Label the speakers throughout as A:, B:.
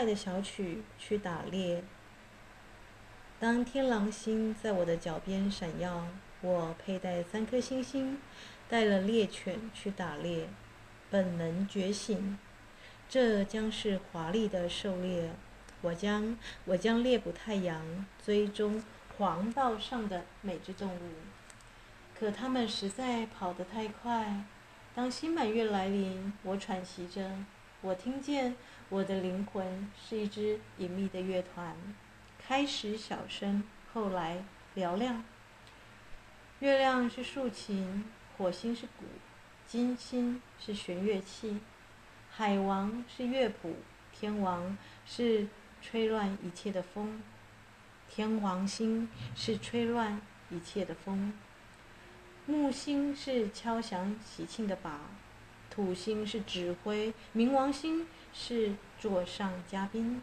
A: 哼着轻快的小曲去打猎。当天狼星在我的脚边闪耀，我佩戴三颗星星，带了猎犬去打猎，本能觉醒，这将是华丽的狩猎。我将我将猎捕太阳，追踪黄道上的每只动物。可它们实在跑得太快。当新满月来临，我喘息着，我听见我的灵魂是一支隐秘的乐团，开始小声，后来嘹亮。月亮是竖琴，火星是鼓，金星是弦乐器，海王是乐谱，天王是吹乱一切的风，天王星是吹乱一切的风。木星是敲响喜庆的鈸，土星是指挥，冥王星是座上嘉宾。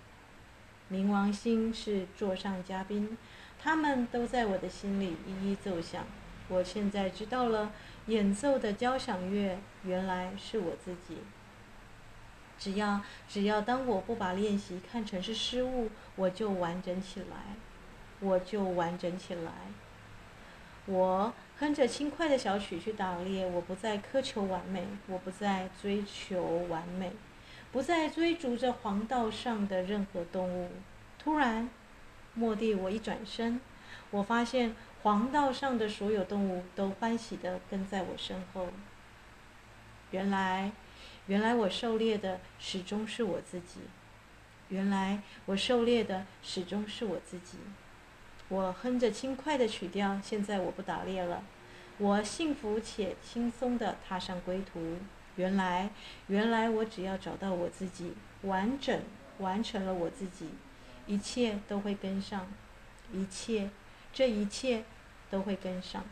A: 冥王星是座上嘉宾，他们都在我的心里一一奏响。我现在知道了，演奏的交响乐原来是我自己。只要只要当我不把练习看成是失误，我就完整起来，我就完整起来。我哼着轻快的小曲去打猎，我不再苛求完美，我不再追求完美，不再追逐着黄道上的任何动物。突然，卧地，我一转身，我发现黄道上的所有动物都欢喜地跟在我身后。原来，原来我狩猎的始终是我自己。原来我狩猎的始终是我自己。我哼着轻快的曲调，现在我不打猎了，我幸福且轻松地踏上归途。原来，原来我只要找到我自己，完整完成了我自己，一切都会跟上，一切，这一切都会跟上。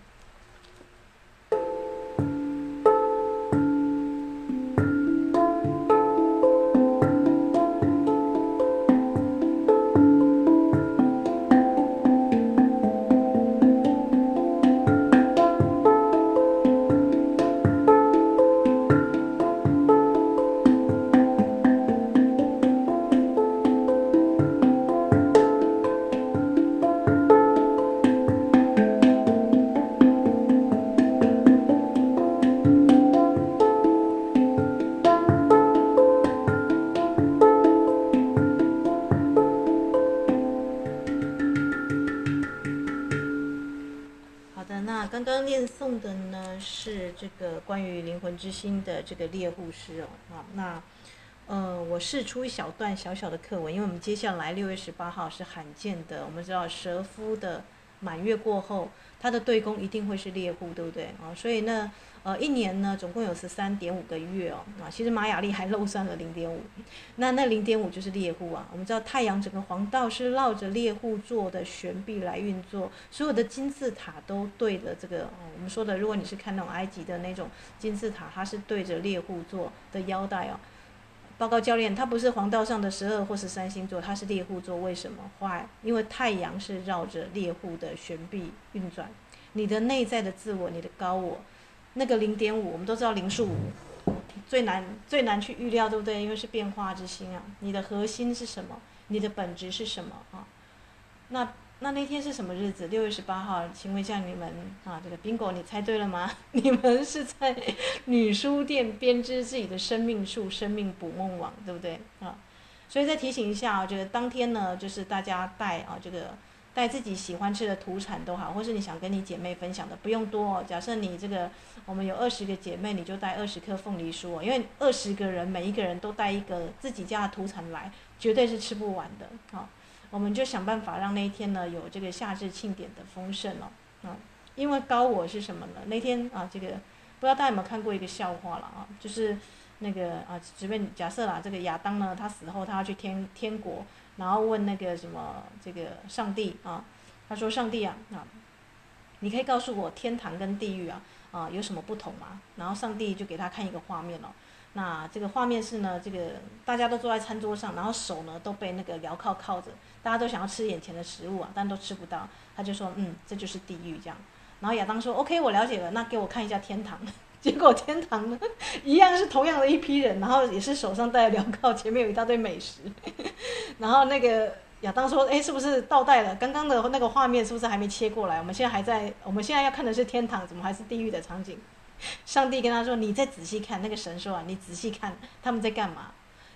A: 这个关于灵魂之心的这个猎户诗哦，啊，那呃，我试出一小段小小的课文，因为我们接下来六月十八号是罕见的，我们知道蛇夫的满月过后，他的对宫一定会是猎户，对不对啊？所以呢。呃，一年呢，总共有十三点五个月哦。啊，其实玛雅历还漏算了零点五，那那零点五就是猎户啊。我们知道太阳整个黄道是绕着猎户座的悬臂来运作，所有的金字塔都对着这个。我们说的，如果你是看那种埃及的那种金字塔，它是对着猎户座的腰带哦。报告教练，它不是黄道上的十二或十三星座，它是猎户座。为什么？坏，因为太阳是绕着猎户的悬臂运转。你的内在的自我，你的高我。那个零点五，我们都知道零数五最难最难去预料，对不对？因为是变化之星啊。你的核心是什么？你的本质是什么啊？那那那天是什么日子？六月十八号，请问一下你们啊，这个 bingo 你猜对了吗？你们是在女书店编织自己的生命树、生命捕梦网，对不对啊？所以再提醒一下啊，这个当天呢，就是大家带啊这个。带自己喜欢吃的土产都好，或是你想跟你姐妹分享的，不用多。假设你这个，我们有二十个姐妹，你就带二十颗凤梨酥哦。因为二十个人，每一个人都带一个自己家的土产来，绝对是吃不完的。啊，我们就想办法让那一天呢有这个夏至庆典的丰盛哦。啊，因为高我是什么呢？那天啊，这个不知道大家有没有看过一个笑话了啊？就是那个啊，随便假设啦，这个亚当呢，他死后他要去天天国。然后问那个什么这个上帝啊，他说：“上帝啊啊，你可以告诉我天堂跟地狱啊啊有什么不同吗？”然后上帝就给他看一个画面哦，那这个画面是呢，这个大家都坐在餐桌上，然后手呢都被那个镣铐铐着，大家都想要吃眼前的食物啊，但都吃不到。他就说：“嗯，这就是地狱这样。”然后亚当说：“OK，我了解了，那给我看一下天堂。”结果天堂呢，一样是同样的一批人，然后也是手上戴着镣铐，前面有一大堆美食，然后那个亚当说：“哎，是不是倒带了？刚刚的那个画面是不是还没切过来？我们现在还在，我们现在要看的是天堂，怎么还是地狱的场景？” 上帝跟他说：“你再仔细看。”那个神说：“啊，你仔细看他们在干嘛？”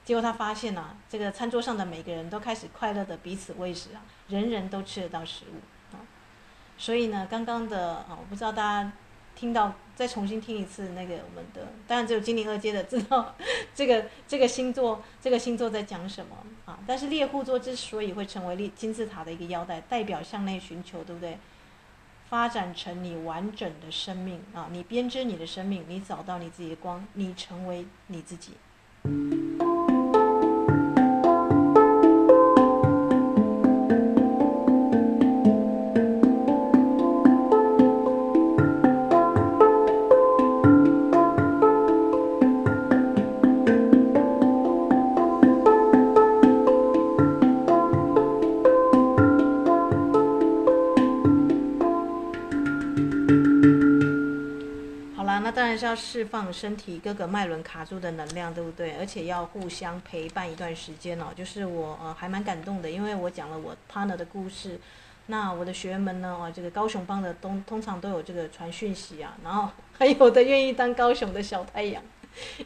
A: 结果他发现啊，这个餐桌上的每个人都开始快乐的彼此喂食啊，人人都吃得到食物啊。所以呢，刚刚的啊，我不知道大家。听到再重新听一次那个我们的，当然只有精灵二阶的知道 这个这个星座这个星座在讲什么啊？但是猎户座之所以会成为金字塔的一个腰带，代表向内寻求，对不对？发展成你完整的生命啊！你编织你的生命，你找到你自己的光，你成为你自己。释放身体各个脉轮卡住的能量，对不对？而且要互相陪伴一段时间哦。就是我呃还蛮感动的，因为我讲了我 partner 的故事。那我的学员们呢，哦，这个高雄帮的通通常都有这个传讯息啊，然后 还有的愿意当高雄的小太阳，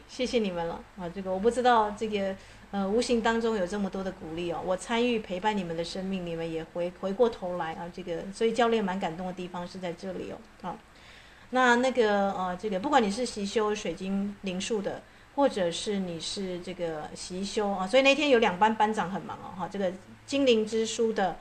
A: 谢谢你们了啊！这个我不知道这个呃无形当中有这么多的鼓励哦。我参与陪伴你们的生命，你们也回回过头来啊，这个所以教练蛮感动的地方是在这里哦，啊。那那个呃，这个不管你是习修水晶灵数的，或者是你是这个习修啊，所以那天有两班班长很忙哦，哈，这个精灵之书的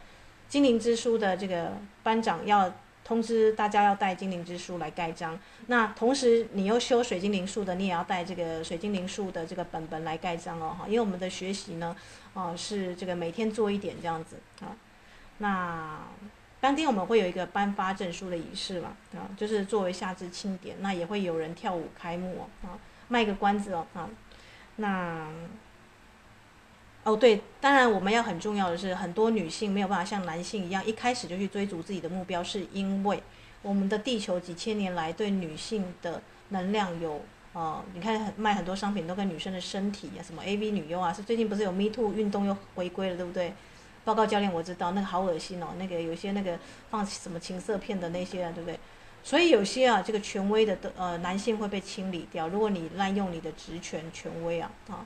A: 精灵之书的这个班长要通知大家要带精灵之书来盖章。那同时你又修水晶灵数的，你也要带这个水晶灵数的这个本本来盖章哦，哈，因为我们的学习呢，啊是这个每天做一点这样子啊，那。当天我们会有一个颁发证书的仪式嘛，啊，就是作为夏至庆典，那也会有人跳舞开幕哦啊，卖个关子哦，啊，那，哦对，当然我们要很重要的是，很多女性没有办法像男性一样一开始就去追逐自己的目标，是因为我们的地球几千年来对女性的能量有，呃，你看卖很多商品都跟女生的身体啊，什么 AV 女优啊，是最近不是有 Me Too 运动又回归了，对不对？报告教练，我知道那个好恶心哦，那个有些那个放什么情色片的那些啊，对不对？所以有些啊，这个权威的的呃男性会被清理掉。如果你滥用你的职权权威啊啊，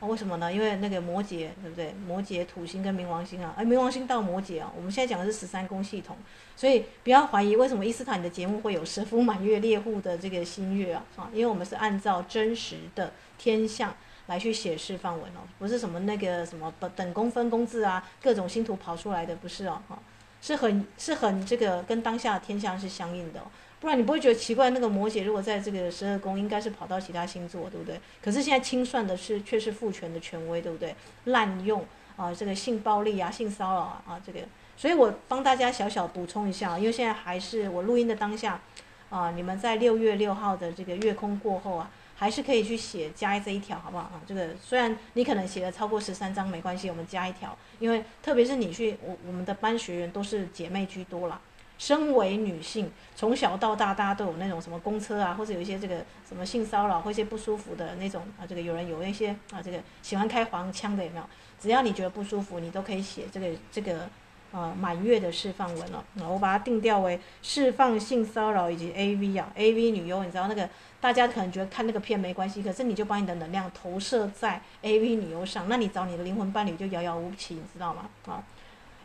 A: 为什么呢？因为那个摩羯，对不对？摩羯土星跟冥王星啊，哎，冥王星到摩羯啊，我们现在讲的是十三宫系统，所以不要怀疑为什么伊斯坦你的节目会有蛇夫满月猎户的这个新月啊啊，因为我们是按照真实的天象。来去写释范文哦，不是什么那个什么等宫分宫制啊，各种星图跑出来的不是哦，哈，是很是很这个跟当下的天象是相应的，不然你不会觉得奇怪。那个摩羯如果在这个十二宫，应该是跑到其他星座，对不对？可是现在清算的是却是父权的权威，对不对？滥用啊，这个性暴力啊，性骚扰啊，啊，这个，所以我帮大家小小补充一下，因为现在还是我录音的当下啊，你们在六月六号的这个月空过后啊。还是可以去写加这一条，好不好啊？这个虽然你可能写了超过十三张，没关系，我们加一条，因为特别是你去我我们的班学员都是姐妹居多啦。身为女性，从小到大大家都有那种什么公车啊，或者有一些这个什么性骚扰或一些不舒服的那种啊，这个有人有那些啊，这个喜欢开黄腔的有没有？只要你觉得不舒服，你都可以写这个这个呃满月的释放文了。那我把它定调为释放性骚扰以及 AV 啊，AV 女优，你知道那个。大家可能觉得看那个片没关系，可是你就把你的能量投射在 AV 女优上，那你找你的灵魂伴侣就遥遥无期，你知道吗？啊，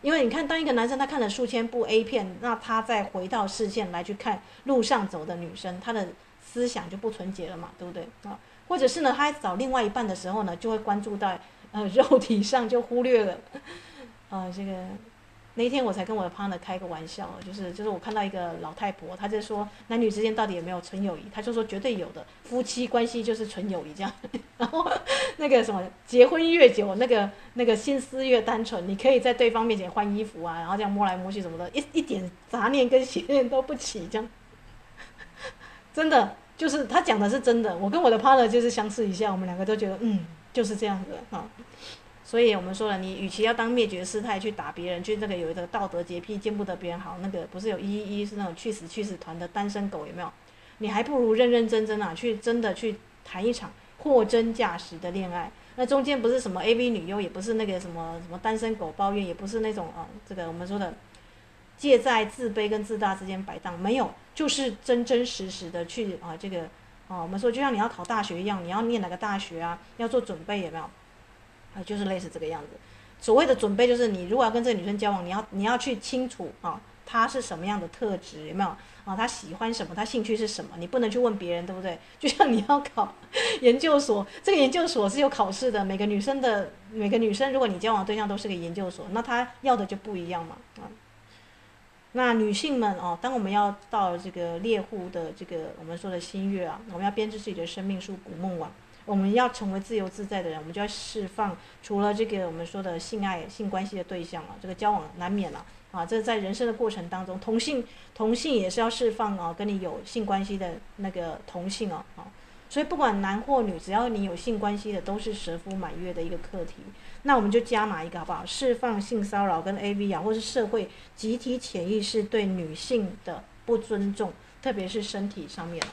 A: 因为你看，当一个男生他看了数千部 A 片，那他再回到视线来去看路上走的女生，他的思想就不纯洁了嘛，对不对？啊，或者是呢，他找另外一半的时候呢，就会关注到呃肉体上，就忽略了啊这个。那一天我才跟我的 partner 开个玩笑，就是就是我看到一个老太婆，她就说男女之间到底有没有纯友谊？她就说绝对有的，夫妻关系就是纯友谊这样。然后那个什么，结婚越久，那个那个心思越单纯，你可以在对方面前换衣服啊，然后这样摸来摸去什么的，一一点杂念跟邪念都不起，这样。真的，就是他讲的是真的，我跟我的 partner 就是相视一下，我们两个都觉得嗯，就是这样子啊。所以我们说了，你与其要当灭绝师太去打别人，去那个有一个道德洁癖，见不得别人好，那个不是有一一一是那种去死去死团的单身狗有没有？
B: 你还不如认认真真啊，去真的去谈一场货真价实的恋爱。那中间不是什么 AV 女优，也不是那个什么什么单身狗抱怨，也不是那种啊，这个我们说的借在自卑跟自大之间摆荡，没有，就是真真实实的去啊，这个啊，我们说就像你要考大学一样，你要念哪个大学啊，要做准备有没有？啊，就是类似这个样子。所谓的准备，就是你如果要跟这个女生交往，你要你要去清楚啊，她是什么样的特质，有没有？啊，她喜欢什么？她兴趣是什么？你不能去问别人，对不对？就像你要考 研究所，这个研究所是有考试的。每个女生的每个女生，如果你交往对象都是个研究所，那她要的就不一样嘛。啊，那女性们哦，当我们要到这个猎户的这个我们说的新月啊，我们要编织自己的生命树、捕梦网。我们要成为自由自在的人，我们就要释放除了这个我们说的性爱、性关系的对象啊，这个交往难免了啊。这在人生的过程当中，同性同性也是要释放啊，跟你有性关系的那个同性啊啊。所以不管男或女，只要你有性关系的，都是蛇夫满月的一个课题。那我们就加码一个好不好？释放性骚扰跟 AV 啊，或是社会集体潜意识对女性的不尊重，特别是身体上面。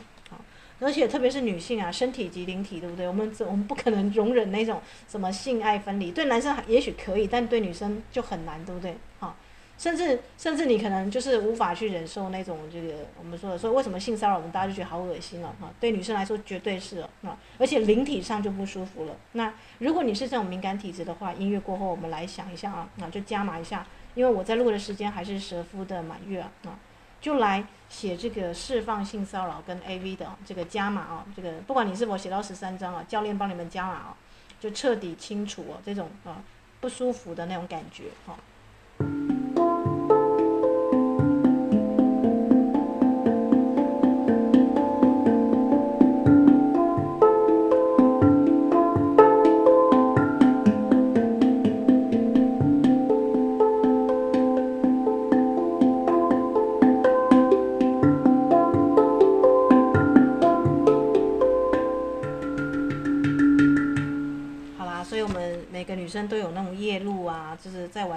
B: 而且特别是女性啊，身体及灵体，对不对？我们我们不可能容忍那种什么性爱分离。对男生也许可以，但对女生就很难，对不对？好，甚至甚至你可能就是无法去忍受那种这个我们说的说为什么性骚扰我们大家就觉得好恶心了啊？对女生来说绝对是啊，而且灵体上就不舒服了。那如果你是这种敏感体质的话，音乐过后我们来想一下啊，那就加码一下，因为我在录的时间还是蛇夫的满月啊。就来写这个释放性骚扰跟 AV 的这个加码哦，这个不管你是否写到十三章啊，教练帮你们加码哦，就彻底清除哦这种啊不舒服的那种感觉哈。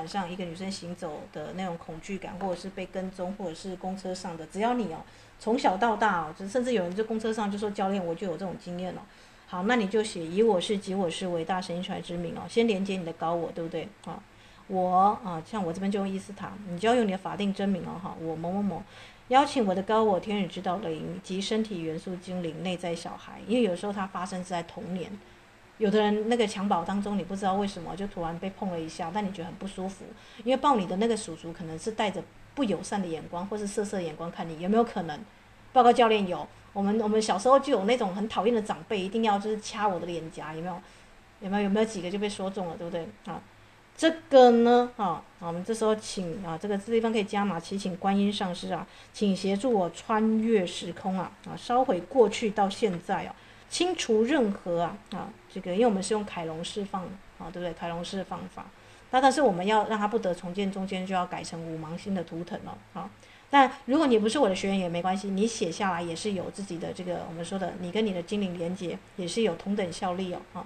B: 晚上一个女生行走的那种恐惧感，或者是被跟踪，或者是公车上的。只要你哦，从小到大哦，就甚至有人在公车上就说教练，我就有这种经验了。好，那你就写以我是及我是为大神传之名哦，先连接你的高我，对不对啊？我啊，像我这边就用伊斯塔，你就要用你的法定真名哦哈。我某某某邀请我的高我天使指导灵及身体元素精灵内在小孩，因为有时候它发生在童年。有的人那个襁褓当中，你不知道为什么就突然被碰了一下，但你觉得很不舒服，因为抱你的那个叔叔可能是带着不友善的眼光或是色色眼光看你，有没有可能？报告教练有，我们我们小时候就有那种很讨厌的长辈，一定要就是掐我的脸颊，有没有？有没有有没有几个就被说中了，对不对？啊，这个呢，啊，我们这时候请啊，这个这地方可以加码，祈请观音上师啊，请协助我穿越时空啊，啊，烧毁过去到现在啊。清除任何啊啊，这个因为我们是用凯龙释放啊，对不对？凯龙释放法，那但是我们要让它不得重建，中间就要改成五芒星的图腾了啊。但如果你不是我的学员也没关系，你写下来也是有自己的这个我们说的，你跟你的精灵连接也是有同等效力哦啊。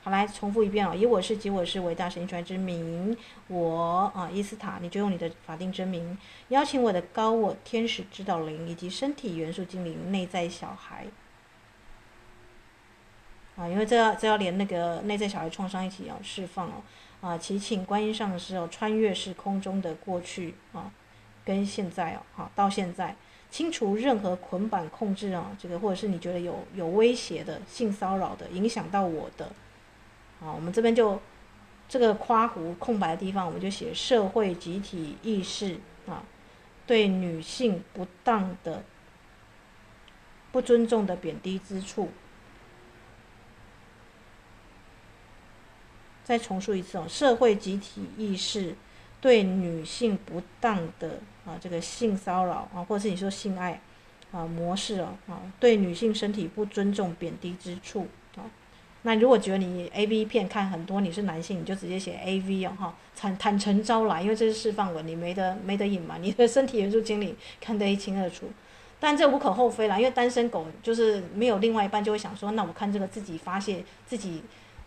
B: 好，来重复一遍哦，以我是及我是伟大神权之名，我啊伊斯塔，你就用你的法定真名，邀请我的高我天使指导灵以及身体元素精灵内在小孩啊，因为这要这要连那个内在小孩创伤一起要释放哦啊，祈请观音上师哦，穿越时空中的过去啊，跟现在哦，好到现在清除任何捆绑控制啊，这个或者是你觉得有有威胁的性骚扰的影响到我的。好，我们这边就这个括弧空白的地方，我们就写社会集体意识啊，对女性不当的、不尊重的贬低之处。再重述一次哦，社会集体意识对女性不当的啊，这个性骚扰啊，或者是你说性爱啊模式哦，啊，对女性身体不尊重、贬低之处啊。那如果觉得你 A V 片看很多，你是男性，你就直接写 A V 哦，哈，坦坦诚招来，因为这是释放文，你没得没得隐瞒，你的身体元素精灵看得一清二楚。但这无可厚非啦，因为单身狗就是没有另外一半，就会想说，那我看这个自己发泄，自己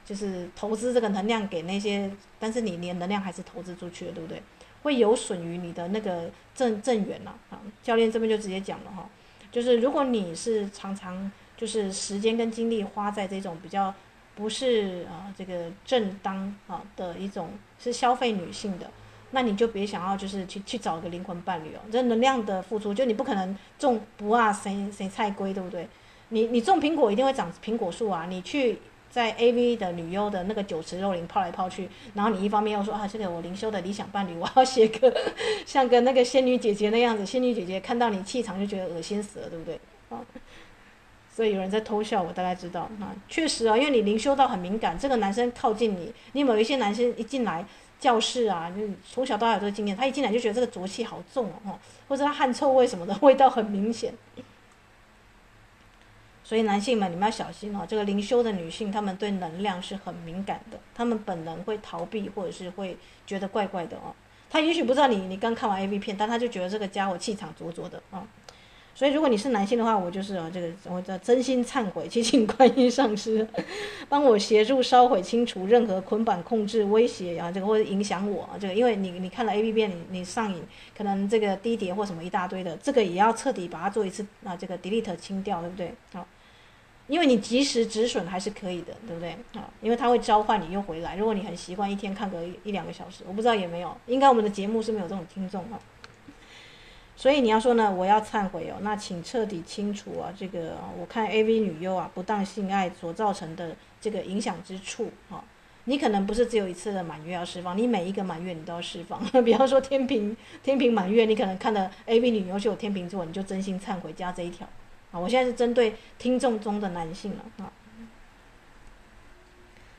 B: 就是投资这个能量给那些，但是你连能量还是投资出去了，对不对？会有损于你的那个正正缘了啊。教练这边就直接讲了哈，就是如果你是常常就是时间跟精力花在这种比较不是啊这个正当啊的一种是消费女性的。那你就别想要，就是去去找一个灵魂伴侣哦。这能量的付出，就你不可能种不啊谁谁菜龟，对不对？你你种苹果一定会长苹果树啊。你去在 AV 的女优的那个酒池肉林泡来泡去，然后你一方面又说啊，这个我灵修的理想伴侣，我要写个 像个那个仙女姐姐那样子。仙女姐姐看到你气场就觉得恶心死了，对不对？啊，所以有人在偷笑，我大概知道。啊，确实啊，因为你灵修到很敏感，这个男生靠近你，你某一些男生一进来。教室啊，就从小到大有这个经验，他一进来就觉得这个浊气好重哦，或者他汗臭味什么的味道很明显。所以男性们，你们要小心哦。这个灵修的女性，她们对能量是很敏感的，她们本能会逃避，或者是会觉得怪怪的哦。她也许不知道你，你刚看完 A V 片，但他就觉得这个家伙气场浊浊的啊。所以，如果你是男性的话，我就是啊，这个我叫真心忏悔，祈请观音上师帮我协助烧毁、清除任何捆绑、控制、威胁啊，这个或者影响我啊，这个因为你你看了 A B 片，你你上瘾，可能这个低碟或什么一大堆的，这个也要彻底把它做一次啊，这个 delete 清掉，对不对？好，因为你及时止损还是可以的，对不对？啊，因为它会召唤你又回来。如果你很习惯一天看个一两个小时，我不知道有没有，应该我们的节目是没有这种听众啊。所以你要说呢，我要忏悔哦，那请彻底清除啊，这个我看 AV 女优啊不当性爱所造成的这个影响之处啊，你可能不是只有一次的满月要释放，你每一个满月你都要释放。比方说天秤天秤满月，你可能看的 AV 女优就有天秤座，你就真心忏悔加这一条啊。我现在是针对听众中的男性了啊。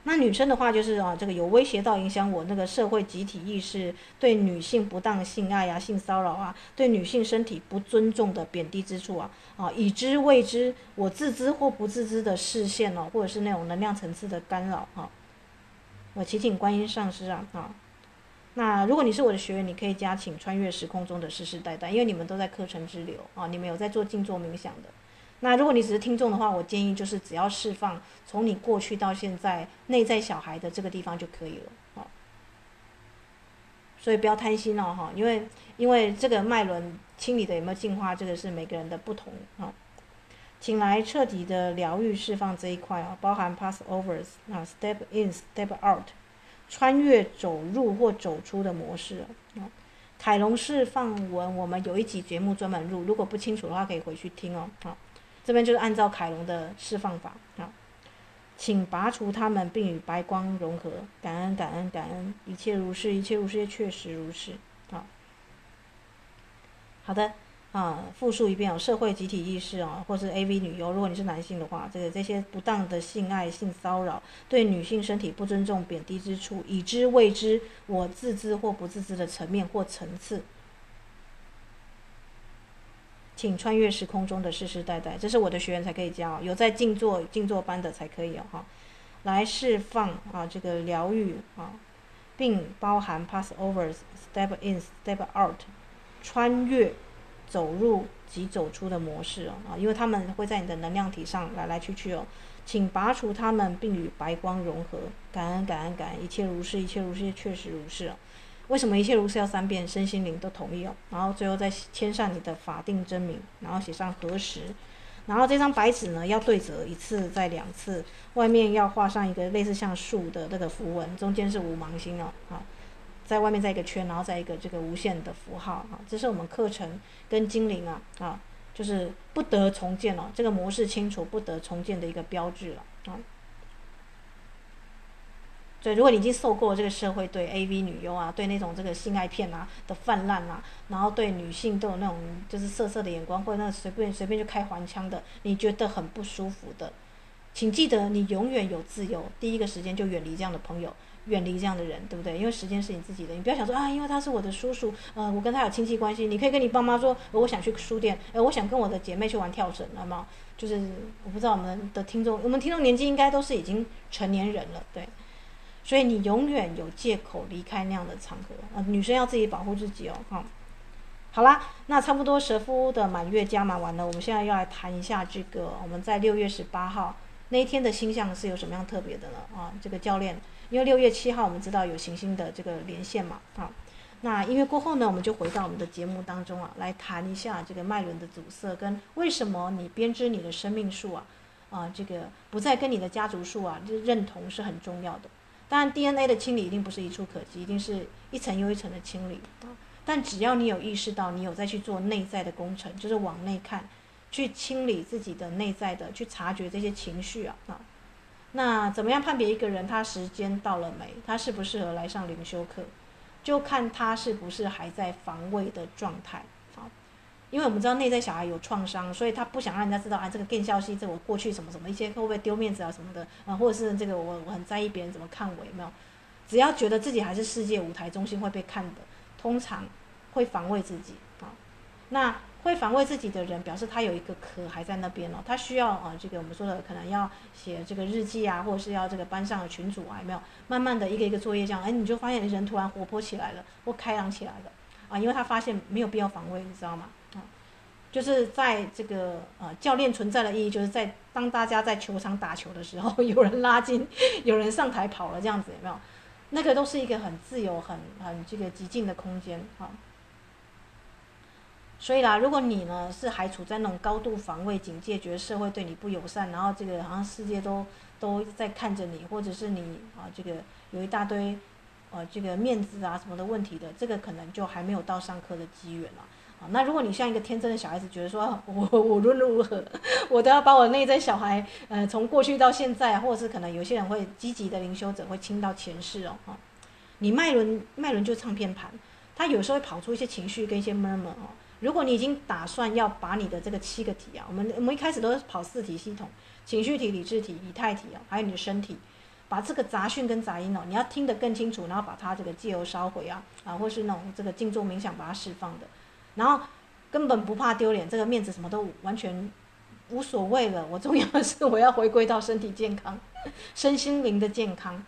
B: 那女生的话就是啊，这个有威胁到影响我那个社会集体意识，对女性不当性爱啊、性骚扰啊，对女性身体不尊重的贬低之处啊，啊，已知未知，我自知或不自知的视线哦，或者是那种能量层次的干扰哈，我祈请观音上师啊啊，那如果你是我的学员，你可以加请穿越时空中的世世代代，因为你们都在课程之流啊，你们有在做静坐冥想的。那如果你只是听众的话，我建议就是只要释放从你过去到现在内在小孩的这个地方就可以了，好。所以不要贪心哦，哈，因为因为这个脉轮清理的有没有净化，这个是每个人的不同啊。请来彻底的疗愈释放这一块啊，包含 pass overs 啊，step in step out，穿越走入或走出的模式啊。凯龙释放文我们有一集节目专门录，如果不清楚的话可以回去听哦，好。这边就是按照凯龙的释放法啊，请拔除他们，并与白光融合。感恩感恩感恩，一切如是，一切如是，也确实如是啊。好的啊，复述一遍哦，社会集体意识啊，或是 AV 女优，如果你是男性的话，这个这些不当的性爱、性骚扰，对女性身体不尊重、贬低之处，已知未知，我自知或不自知的层面或层次。请穿越时空中的世世代代，这是我的学员才可以教，有在静坐静坐班的才可以哦哈，来释放啊这个疗愈啊，并包含 passovers step in step out，穿越走入及走出的模式哦啊，因为他们会在你的能量体上来来去去哦，请拔除他们并与白光融合，感恩感恩感恩，一切如是，一切如是，确实如是哦。为什么一切如是要三遍？身心灵都同意哦。然后最后再签上你的法定真名，然后写上核实。然后这张白纸呢，要对折一次，再两次。外面要画上一个类似像树的那个符文，中间是五芒星哦。啊，在外面再一个圈，然后再一个这个无限的符号啊。这是我们课程跟精灵啊啊，就是不得重建了。这个模式清楚，不得重建的一个标志了啊。对，如果你已经受够了这个社会对 AV 女优啊，对那种这个性爱片啊的泛滥啊，然后对女性都有那种就是色色的眼光，或者那随便随便就开黄腔的，你觉得很不舒服的，请记得你永远有自由，第一个时间就远离这样的朋友，远离这样的人，对不对？因为时间是你自己的，你不要想说啊，因为他是我的叔叔，呃，我跟他有亲戚关系，你可以跟你爸妈说，我想去书店，呃，我想跟我的姐妹去玩跳绳，好吗？就是我不知道我们的听众，我们听众年纪应该都是已经成年人了，对。所以你永远有借口离开那样的场合啊！女生要自己保护自己哦，哈。好啦，那差不多蛇夫的满月加满完了，我们现在要来谈一下这个我们在六月十八号那一天的星象是有什么样特别的呢？啊，这个教练，因为六月七号我们知道有行星的这个连线嘛，啊，那音乐过后呢，我们就回到我们的节目当中啊，来谈一下这个脉轮的阻塞跟为什么你编织你的生命树啊，啊，这个不再跟你的家族树啊认同是很重要的。当然，DNA 的清理一定不是一触可及，一定是一层又一层的清理。但只要你有意识到，你有在去做内在的工程，就是往内看，去清理自己的内在的，去察觉这些情绪啊啊。那怎么样判别一个人他时间到了没？他适不适合来上灵修课？就看他是不是还在防卫的状态，因为我们知道内在小孩有创伤，所以他不想让人家知道啊，这个更消息，这我过去什么什么一些会不会丢面子啊什么的啊，或者是这个我我很在意别人怎么看我有没有？只要觉得自己还是世界舞台中心会被看的，通常会防卫自己啊，那。会防卫自己的人，表示他有一个壳还在那边哦，他需要啊，这个我们说的可能要写这个日记啊，或者是要这个班上的群组啊，有没有？慢慢的一个一个作业这样，哎，你就发现人突然活泼起来了，或开朗起来了，啊，因为他发现没有必要防卫，你知道吗？就是在这个呃教练存在的意义，就是在当大家在球场打球的时候，有人拉筋，有人上台跑了这样子，有没有？那个都是一个很自由、很很这个极静的空间，啊。所以啦，如果你呢是还处在那种高度防卫、警戒，觉得社会对你不友善，然后这个好像世界都都在看着你，或者是你啊这个有一大堆，呃这个面子啊什么的问题的，这个可能就还没有到上课的机缘了。那如果你像一个天真的小孩子，觉得说我无论如何，我都要把我内在小孩，呃从过去到现在，或者是可能有些人会积极的灵修者会亲到前世哦，哈，你脉轮脉轮就唱片盘，它有时候会跑出一些情绪跟一些 murmur 哦。如果你已经打算要把你的这个七个体啊，我们我们一开始都是跑四体系统，情绪体、理智体、以太体啊，还有你的身体，把这个杂讯跟杂音哦，你要听得更清楚，然后把它这个借由烧毁啊啊，或是那种这个静坐冥想把它释放的，然后根本不怕丢脸，这个面子什么都完全无所谓了。我重要的是我要回归到身体健康，身心灵的健康。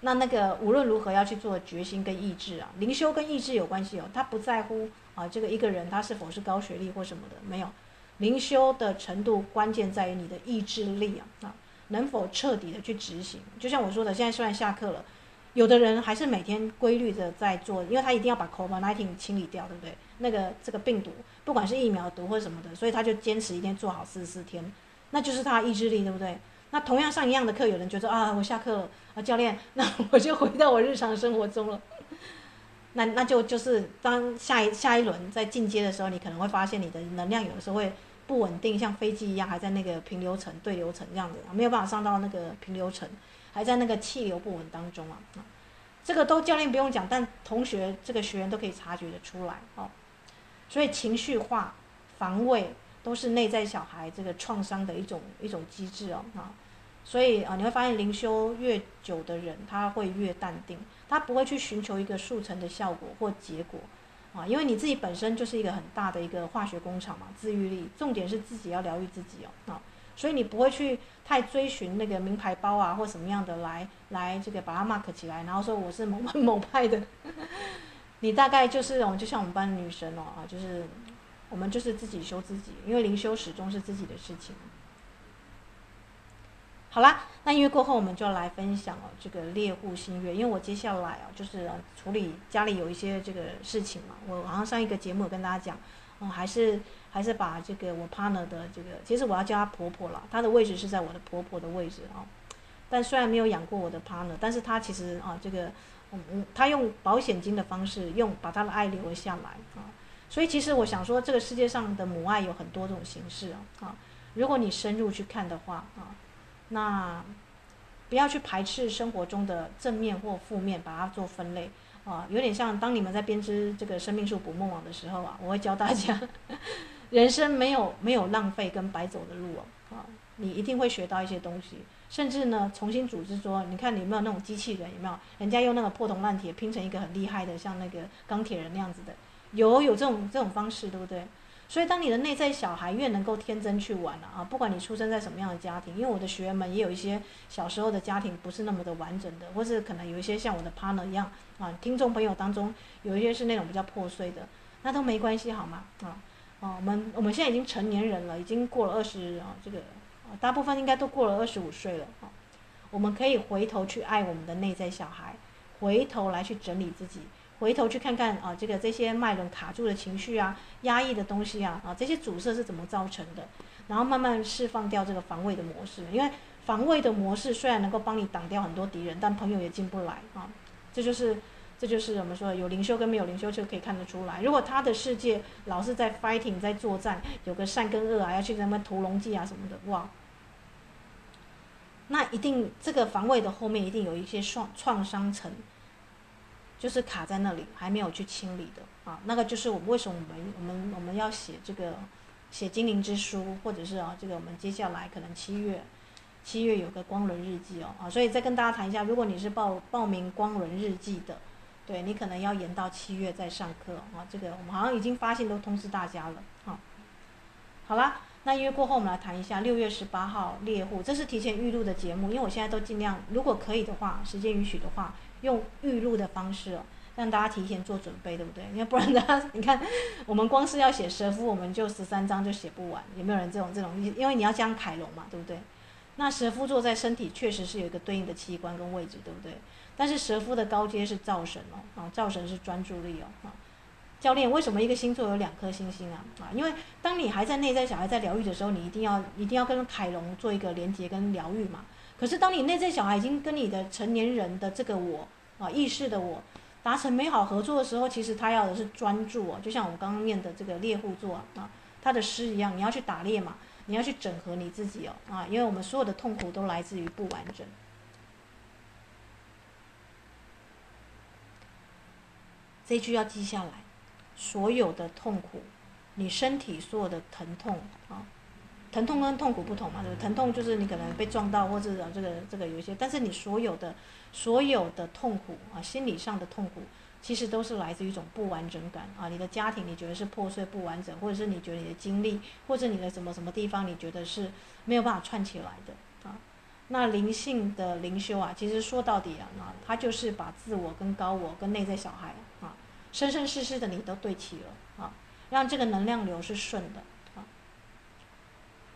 B: 那那个无论如何要去做决心跟意志啊，灵修跟意志有关系哦，他不在乎啊这个一个人他是否是高学历或什么的，没有，灵修的程度关键在于你的意志力啊啊，能否彻底的去执行。就像我说的，现在虽然下课了，有的人还是每天规律的在做，因为他一定要把 COVID-19 清理掉，对不对？那个这个病毒，不管是疫苗毒或什么的，所以他就坚持一天做好四十四天，那就是他的意志力，对不对？那同样上一样的课，有人觉得啊，我下课了啊，教练，那我就回到我日常生活中了。那那就就是当下一下一轮在进阶的时候，你可能会发现你的能量有的时候会不稳定，像飞机一样还在那个平流层、对流层这样子，没有办法上到那个平流层，还在那个气流不稳当中啊。这个都教练不用讲，但同学这个学员都可以察觉得出来哦。所以情绪化、防卫。都是内在小孩这个创伤的一种一种机制哦啊，所以啊你会发现灵修越久的人，他会越淡定，他不会去寻求一个速成的效果或结果啊，因为你自己本身就是一个很大的一个化学工厂嘛，自愈力，重点是自己要疗愈自己哦啊，所以你不会去太追寻那个名牌包啊或什么样的来来这个把它 mark 起来，然后说我是某某 派的，你大概就是哦，就像我们班的女生哦啊，就是。我们就是自己修自己，因为灵修始终是自己的事情。好啦，那音乐过后，我们就来分享哦，这个猎户新月。因为我接下来啊，就是处理家里有一些这个事情嘛。我好像上一个节目跟大家讲，嗯，还是还是把这个我 partner 的这个，其实我要叫她婆婆了，她的位置是在我的婆婆的位置啊。但虽然没有养过我的 partner，但是她其实啊，这个嗯嗯，她用保险金的方式，用把他的爱留了下来啊。所以其实我想说，这个世界上的母爱有很多种形式啊啊！如果你深入去看的话啊，那不要去排斥生活中的正面或负面，把它做分类啊。有点像当你们在编织这个生命树捕梦网的时候啊，我会教大家，人生没有没有浪费跟白走的路啊，你一定会学到一些东西，甚至呢重新组织说，你看你有没有那种机器人？有没有人家用那个破铜烂铁拼成一个很厉害的，像那个钢铁人那样子的？有有这种这种方式，对不对？所以当你的内在小孩越能够天真去玩了啊，不管你出生在什么样的家庭，因为我的学员们也有一些小时候的家庭不是那么的完整的，或是可能有一些像我的 partner 一样啊，听众朋友当中有一些是那种比较破碎的，那都没关系，好吗？啊啊，我们我们现在已经成年人了，已经过了二十啊，这个，大部分应该都过了二十五岁了啊，我们可以回头去爱我们的内在小孩，回头来去整理自己。回头去看看啊，这个这些脉轮卡住的情绪啊，压抑的东西啊，啊，这些阻塞是怎么造成的？然后慢慢释放掉这个防卫的模式，因为防卫的模式虽然能够帮你挡掉很多敌人，但朋友也进不来啊。这就是这就是我们说有灵修跟没有灵修就可以看得出来。如果他的世界老是在 fighting 在作战，有个善跟恶啊，要去什么屠龙记啊什么的，哇，那一定这个防卫的后面一定有一些创创伤层。就是卡在那里，还没有去清理的啊，那个就是我们为什么我们我们我们要写这个写精灵之书，或者是啊这个我们接下来可能七月七月有个光轮日记哦啊，所以再跟大家谈一下，如果你是报报名光轮日记的，对你可能要延到七月再上课啊，这个我们好像已经发信都通知大家了啊。好啦，那因为过后我们来谈一下六月十八号猎户，这是提前预录的节目，因为我现在都尽量如果可以的话，时间允许的话。用预录的方式哦，让大家提前做准备，对不对？因为不然大家你看，我们光是要写蛇夫，我们就十三章就写不完。有没有人这种这种？因为你要讲凯龙嘛，对不对？那蛇夫座在身体确实是有一个对应的器官跟位置，对不对？但是蛇夫的高阶是灶神哦，啊，灶神是专注力哦，啊，教练，为什么一个星座有两颗星星啊？啊，因为当你还在内在小孩在疗愈的时候，你一定要一定要跟凯龙做一个连接跟疗愈嘛。可是，当你内在小孩已经跟你的成年人的这个我啊意识的我达成美好合作的时候，其实他要的是专注哦，就像我们刚刚念的这个猎户座啊，他的诗一样，你要去打猎嘛，你要去整合你自己哦啊，因为我们所有的痛苦都来自于不完整。这句要记下来，所有的痛苦，你身体所有的疼痛啊。疼痛跟痛苦不同嘛，对不对？疼痛就是你可能被撞到，或者这个这个有一些，但是你所有的所有的痛苦啊，心理上的痛苦，其实都是来自于一种不完整感啊。你的家庭你觉得是破碎不完整，或者是你觉得你的经历，或者你的什么什么地方你觉得是没有办法串起来的啊。那灵性的灵修啊，其实说到底啊，啊，它就是把自我跟高我跟内在小孩，生生世世的你都对齐了啊，让这个能量流是顺的啊。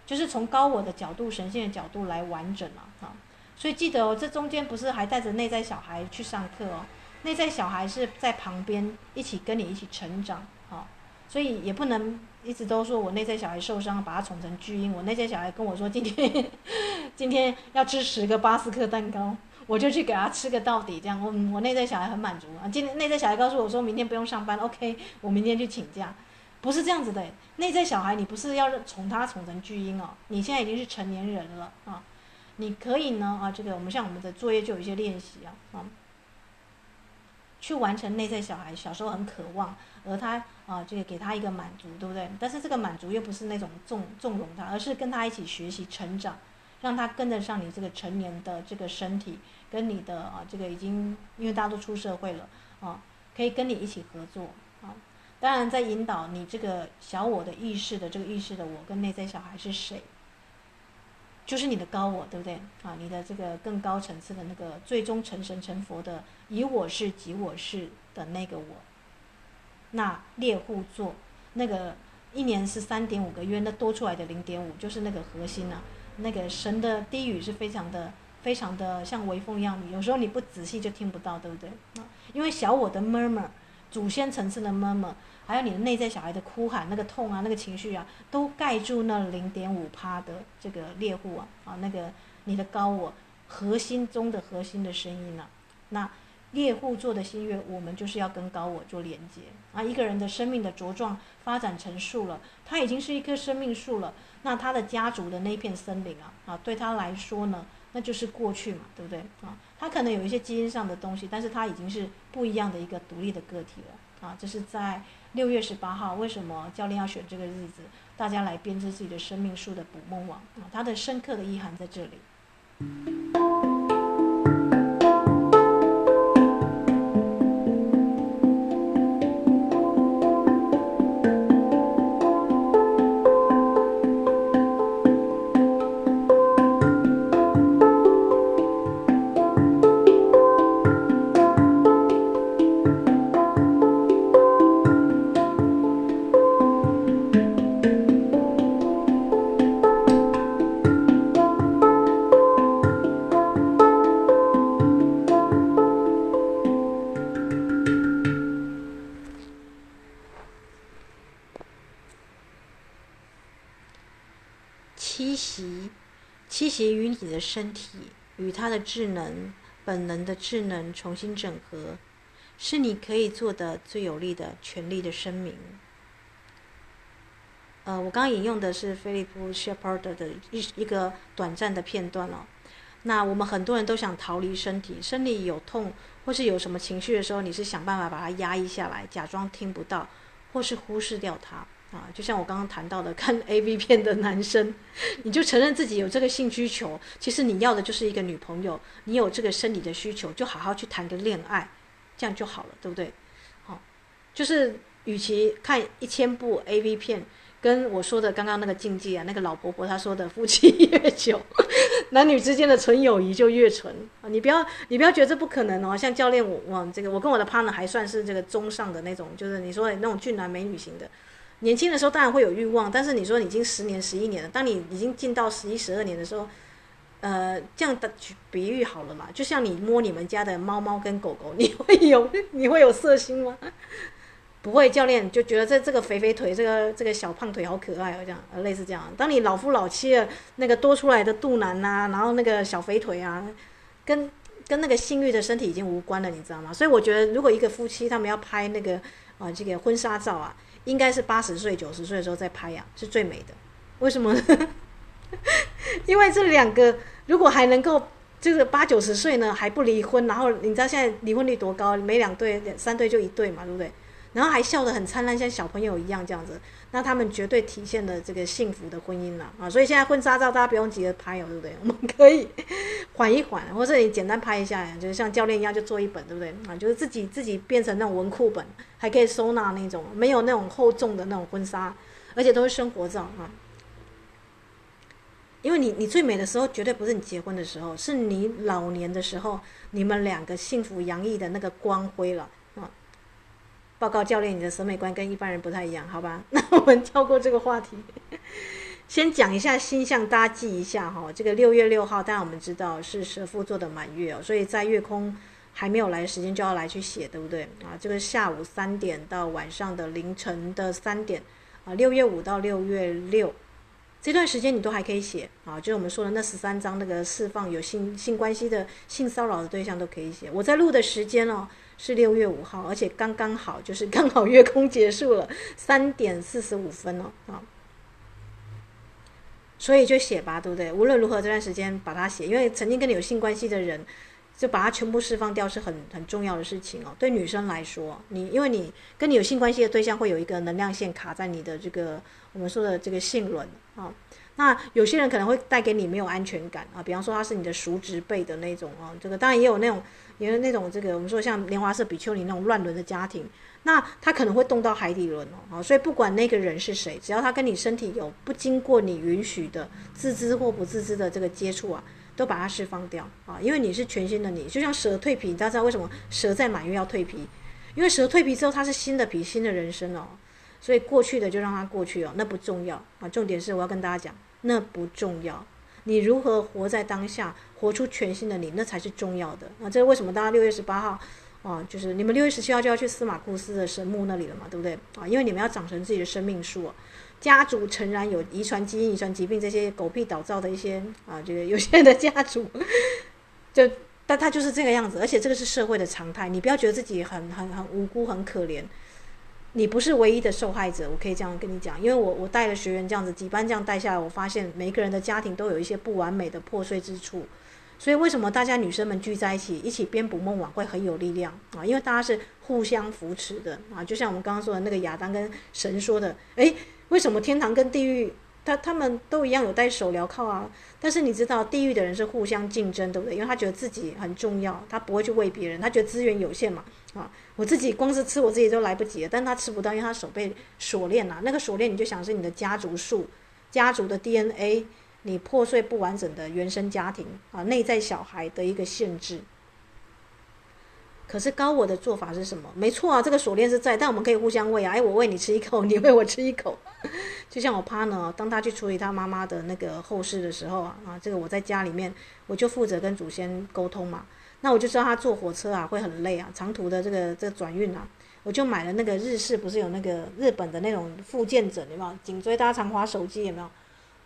B: 就是从高我的角度、神性的角度来完整了啊，所以记得哦，这中间不是还带着内在小孩去上课哦，内在小孩是在旁边一起跟你一起成长啊，所以也不能一直都说我内在小孩受伤，把他宠成巨婴。我内在小孩跟我说今天 今天要吃十个巴斯克蛋糕，我就去给他吃个到底，这样我我内在小孩很满足啊。今天内在小孩告诉我说明天不用上班，OK，我明天去请假。不是这样子的，内在小孩，你不是要宠他宠成巨婴哦，你现在已经是成年人了啊，你可以呢啊，这个我们像我们的作业就有一些练习啊啊，去完成内在小孩小时候很渴望，而他啊这个给他一个满足，对不对？但是这个满足又不是那种纵纵容他，而是跟他一起学习成长，让他跟得上你这个成年的这个身体，跟你的啊这个已经因为大家都出社会了啊，可以跟你一起合作啊。当然，在引导你这个小我的意识的这个意识的我跟内在小孩是谁，就是你的高我，对不对？啊，你的这个更高层次的那个最终成神成佛的以我是即我是的那个我。那猎户座那个一年是三点五个月，那多出来的零点五就是那个核心呐、啊。那个神的低语是非常的、非常的像微风一样，有时候你不仔细就听不到，对不对？啊，因为小我的 murmur，祖先层次的 murmur。还有你的内在小孩的哭喊，那个痛啊，那个情绪啊，都盖住那零点五趴的这个猎户啊，啊，那个你的高我核心中的核心的声音呢、那猎户座的星月，我们就是要跟高我做连接啊。一个人的生命的茁壮发展成树了，他已经是一棵生命树了。那他的家族的那片森林啊，啊，对他来说呢，那就是过去嘛，对不对啊？他可能有一些基因上的东西，但是他已经是不一样的一个独立的个体了啊。这是在。六月十八号，为什么教练要选这个日子？大家来编织自己的生命树的捕梦网啊！它的深刻的意涵在这里。
A: 己的身体与他的智能、本能的智能重新整合，是你可以做的最有力的权利的声明。呃，我刚刚引用的是菲利普·谢帕德的一一个短暂的片段哦。那我们很多人都想逃离身体，身体有痛或是有什么情绪的时候，你是想办法把它压抑下来，假装听不到，或是忽视掉它啊。就像我刚刚谈到的，看 AV 片的男生，你就承认自己有这个性需求，其实你要的就是一个女朋友，你有这个生理的需求，就好好去谈个恋爱，这样就好了，对不对？好，就是与其看一千部 AV 片。跟我说的刚刚那个境界啊，那个老婆婆她说的，夫妻越久，男女之间的纯友谊就越纯啊！你不要，你不要觉得这不可能哦。像教练我，我这个我跟我的 partner 还算是这个中上的那种，就是你说那种俊男美女型的。年轻的时候当然会有欲望，但是你说你已经十年、十一年了，当你已经进到十一、十二年的时候，呃，这样的比喻好了嘛？就像你摸你们家的猫猫跟狗狗，你会有你会有色心吗？不会，教练就觉得这这个肥肥腿，这个这个小胖腿好可爱哦，这样类似这样。当你老夫老妻了，那个多出来的肚腩呐、然后那个小肥腿啊，跟跟那个性欲的身体已经无关了，你知道吗？所以我觉得，如果一个夫妻他们要拍那个啊、这个婚纱照啊，应该是八十岁九十岁的时候再拍呀、是最美的。为什么呢？因为这两个如果还能够就是八九十岁呢还不离婚，然后你知道现在离婚率多高？每两对三对就一对嘛，对不对？然后还笑得很灿烂，像小朋友一样这样子，那他们绝对体现了这个幸福的婚姻了啊！所以现在婚纱照大家不用急着拍哦，对不对？我们可以缓一缓，或者你简单拍一下，就是像教练一样就做一本，对不对？啊，就是自己自己变成那种文库本，还可以收纳那种没有那种厚重的那种婚纱，而且都是生活照啊。因为你你最美的时候绝对不是你结婚的时候，是你老年的时候，你们两个幸福洋溢的那个光辉了。报告教练，你的审美观跟一般人不太一样，好吧？那我们跳过这个话题，先讲一下星象，大家记一下哈。这个六月六号，当然我们知道是蛇夫座的满月哦，所以在月空还没有来的时间就要来去写，对不对啊？这个下午三点到晚上的凌晨的三点啊，六月五到六月六这段时间你都还可以写啊，就是我们说的那十三章那个释放有性性关系的性骚扰的对象都可以写。我在录的时间哦。是六月五号，而且刚刚好，就是刚好月空结束了，三点四十五分哦，啊，所以就写吧，对不对？无论如何，这段时间把它写，因为曾经跟你有性关系的人，就把它全部释放掉，是很很重要的事情哦。对女生来说，你因为你跟你有性关系的对象会有一个能量线卡在你的这个我们说的这个性轮啊。那有些人可能会带给你没有安全感啊，比方说他是你的叔侄辈的那种啊，这个当然也有那种，也有那种这个我们说像莲华色比丘尼那种乱伦的家庭，那他可能会动到海底轮哦，啊，所以不管那个人是谁，只要他跟你身体有不经过你允许的自知或不自知的这个接触啊，都把它释放掉啊，因为你是全新的你，就像蛇蜕皮，大家知道为什么蛇在满月要蜕皮？因为蛇蜕皮之后它是新的皮，新的人生哦。所以过去的就让它过去哦，那不重要啊。重点是我要跟大家讲，那不重要。你如何活在当下，活出全新的你，那才是重要的啊。这是为什么大家六月十八号啊，就是你们六月十七号就要去司马库斯的神木那里了嘛，对不对啊？因为你们要长成自己的生命树啊，家族诚然有遗传基因、遗传疾病这些狗屁倒灶的一些啊，这个 有些人的家族，就但他就是这个样子，而且这个是社会的常态。你不要觉得自己很很很无辜、很可怜。你不是唯一的受害者，我可以这样跟你讲，因为我我带了学员这样子几班这样带下来，我发现每个人的家庭都有一些不完美的破碎之处，所以为什么大家女生们聚在一起一起编捕梦网会很有力量啊？因为大家是互相扶持的啊，就像我们刚刚说的那个亚当跟神说的，诶，为什么天堂跟地狱他他们都一样有带手镣铐啊？但是你知道地狱的人是互相竞争，对不对？因为他觉得自己很重要，他不会去为别人，他觉得资源有限嘛啊。我自己光是吃我自己都来不及，但他吃不到，因为他手被锁链了。那个锁链你就想是你的家族树、家族的 DNA，你破碎不完整的原生家庭啊，内在小孩的一个限制。可是高我的做法是什么？没错啊，这个锁链是在，但我们可以互相喂啊。哎，我喂你吃一口，你喂我吃一口。就像我 partner，当他去处理他妈妈的那个后事的时候啊，啊，这个我在家里面，我就负责跟祖先沟通嘛。那我就知道他坐火车啊会很累啊，长途的这个这个转运啊，我就买了那个日式，不是有那个日本的那种复健枕，有没有？颈椎大家常滑手机有没有？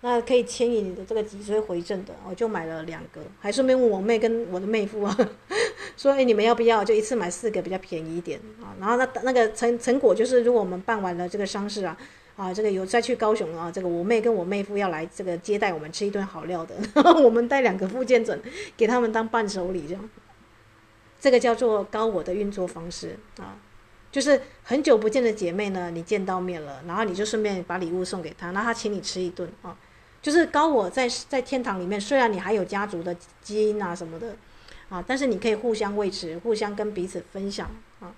B: 那可以牵引你的这个脊椎回正的，我就买了两个，还顺便问我妹跟我的妹夫啊，说哎你们要不要？就一次买四个比较便宜一点啊。然后那那个成成果就是，如果我们办完了这个丧事啊，啊这个有再去高雄啊，这个我妹跟我妹夫要来这个接待我们吃一顿好料的，我们带两个复健枕给他们当伴手礼这样。这个叫做高我的运作方式啊。就是很久不见的姐妹呢，你见到面了，然后你就顺便把礼物送给她，然后她请你吃一顿啊。就是高我在在天堂里面，虽然你还有家族的基因啊什么的啊，但是你可以互相维持，互相跟彼此分享啊。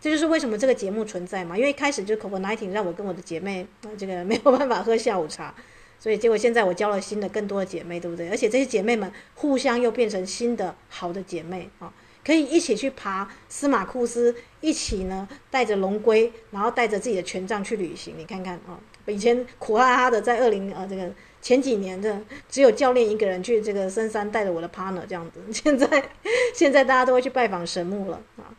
B: 这就是为什么这个节目存在嘛，因为一开始就 COVID-19 让我跟我的姐妹啊这个没有办法喝下午茶，所以结果现在我交了新的更多的姐妹，对不对？而且这些姐妹们互相又变成新的好的姐妹啊。可以一起去爬司马库斯，一起呢带着龙龟，然后带着自己的权杖去旅行。你看看啊，以前苦哈哈的在二零呃这个前几年的只有教练一个人去这个深山带着我的 partner 这样子。现在现在大家都会去拜访神木了啊。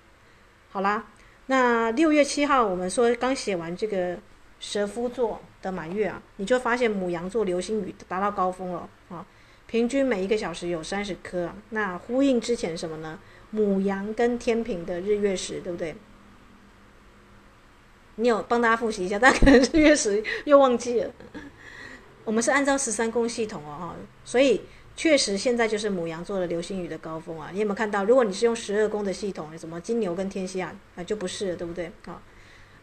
B: 好啦，那六月七号我们说刚写完这个蛇夫座的满月啊，你就发现母羊座流星雨达到高峰了啊，平均每一个小时有三十颗。那呼应之前什么呢？母羊跟天秤的日月食，对不对？你有帮大家复习一下，但可能日月食又忘记了。我们是按照十三宫系统哦，哈，所以确实现在就是母羊座的流星雨的高峰啊。你有没有看到？如果你是用十二宫的系统，什么金牛跟天蝎啊，啊就不是，对不对？啊，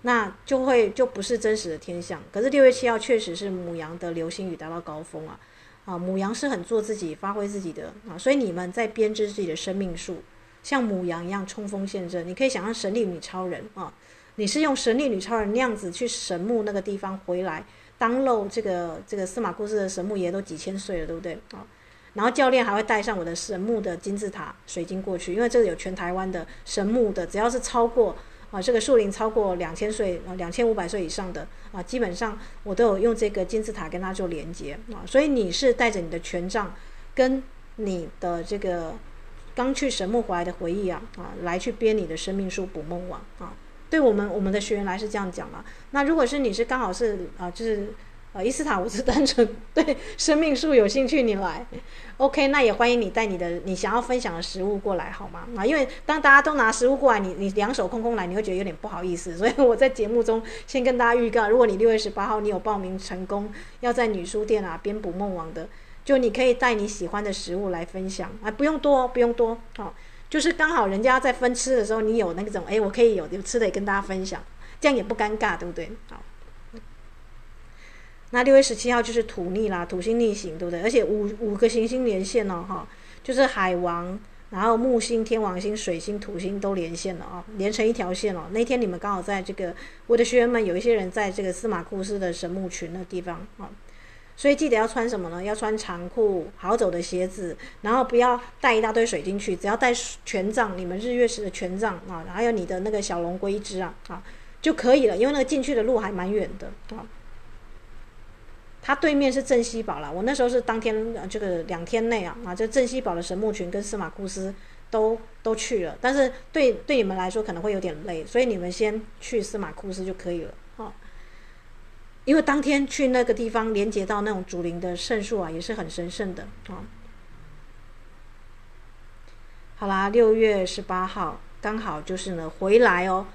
B: 那就会就不是真实的天象。可是六月七号确实是母羊的流星雨达到高峰啊，啊，母羊是很做自己、发挥自己的啊，所以你们在编织自己的生命树。像母羊一样冲锋陷阵，你可以想象神力女超人啊，你是用神力女超人那样子去神木那个地方回来，当漏这个这个司马库斯的神木爷都几千岁了，对不对啊？然后教练还会带上我的神木的金字塔水晶过去，因为这个有全台湾的神木的，只要是超过啊这个树龄超过两千岁啊两千五百岁以上的啊，基本上我都有用这个金字塔跟它做连接啊，所以你是带着你的权杖跟你的这个。刚去神木回来的回忆啊啊，来去编你的生命树捕梦网啊，对我们我们的学员来是这样讲嘛。那如果是你是刚好是啊，就是呃伊斯塔，我是单纯对生命树有兴趣，你来，OK，那也欢迎你带你的你想要分享的食物过来好吗？啊，因为当大家都拿食物过来，你你两手空空来，你会觉得有点不好意思，所以我在节目中先跟大家预告，如果你六月十八号你有报名成功，要在女书店啊编捕梦网的。就你可以带你喜欢的食物来分享啊，不用多，不用多，哦，就是刚好人家在分吃的时候，你有那种，哎，我可以有有吃的也跟大家分享，这样也不尴尬，对不对？好，那六月十七号就是土逆啦，土星逆行，对不对？而且五五个行星连线哦，哈，就是海王，然后木星、天王星、水星、土星都连线了啊，连成一条线哦。那天你们刚好在这个，我的学员们有一些人在这个司马库斯的神木群的地方啊。所以记得要穿什么呢？要穿长裤、好走的鞋子，然后不要带一大堆水进去，只要带权杖，你们日月食的权杖啊，还有你的那个小龙龟一只啊，啊就可以了。因为那个进去的路还蛮远的啊。它对面是镇西堡啦，我那时候是当天这个两天内啊啊，这镇西堡的神木群跟司马库斯都都去了，但是对对你们来说可能会有点累，所以你们先去司马库斯就可以了。因为当天去那个地方连接到那种祖灵的圣树啊，也是很神圣的啊。好啦，六月十八号刚好就是呢回来哦。